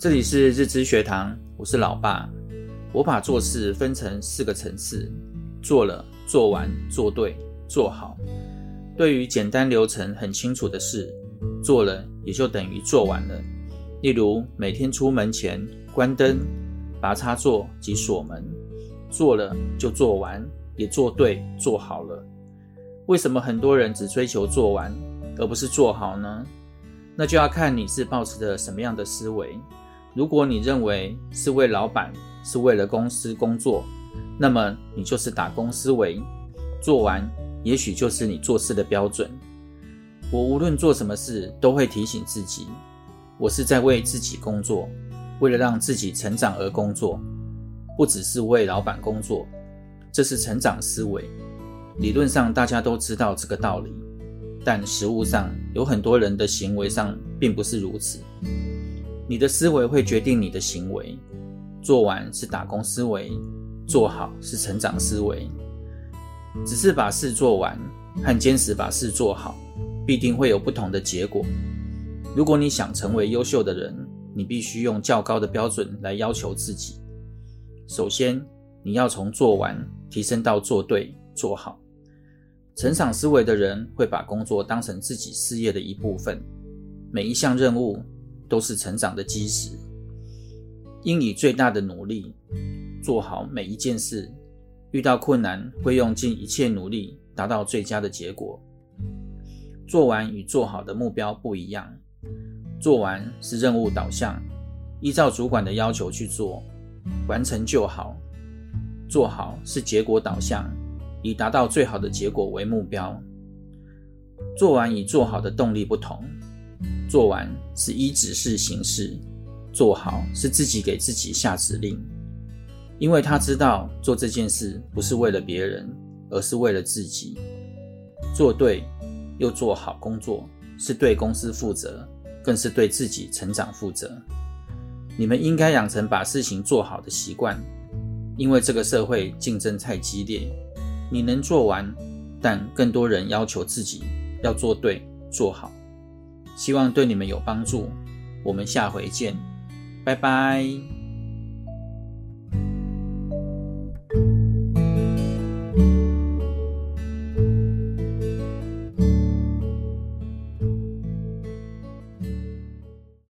这里是日知学堂，我是老爸。我把做事分成四个层次：做了、做完、做对、做好。对于简单流程很清楚的事，做了也就等于做完了。例如每天出门前关灯、拔插座及锁门，做了就做完，也做对、做好了。为什么很多人只追求做完，而不是做好呢？那就要看你是抱持着什么样的思维。如果你认为是为老板，是为了公司工作，那么你就是打工思维，做完也许就是你做事的标准。我无论做什么事，都会提醒自己，我是在为自己工作，为了让自己成长而工作，不只是为老板工作。这是成长思维。理论上大家都知道这个道理，但实务上有很多人的行为上并不是如此。你的思维会决定你的行为。做完是打工思维，做好是成长思维。只是把事做完和坚持把事做好，必定会有不同的结果。如果你想成为优秀的人，你必须用较高的标准来要求自己。首先，你要从做完提升到做对、做好。成长思维的人会把工作当成自己事业的一部分，每一项任务。都是成长的基石，应以最大的努力做好每一件事。遇到困难，会用尽一切努力达到最佳的结果。做完与做好的目标不一样，做完是任务导向，依照主管的要求去做，完成就好；做好是结果导向，以达到最好的结果为目标。做完与做好的动力不同。做完是依指示行事，做好是自己给自己下指令，因为他知道做这件事不是为了别人，而是为了自己。做对又做好工作，是对公司负责，更是对自己成长负责。你们应该养成把事情做好的习惯，因为这个社会竞争太激烈，你能做完，但更多人要求自己要做对做好。希望对你们有帮助，我们下回见，拜拜。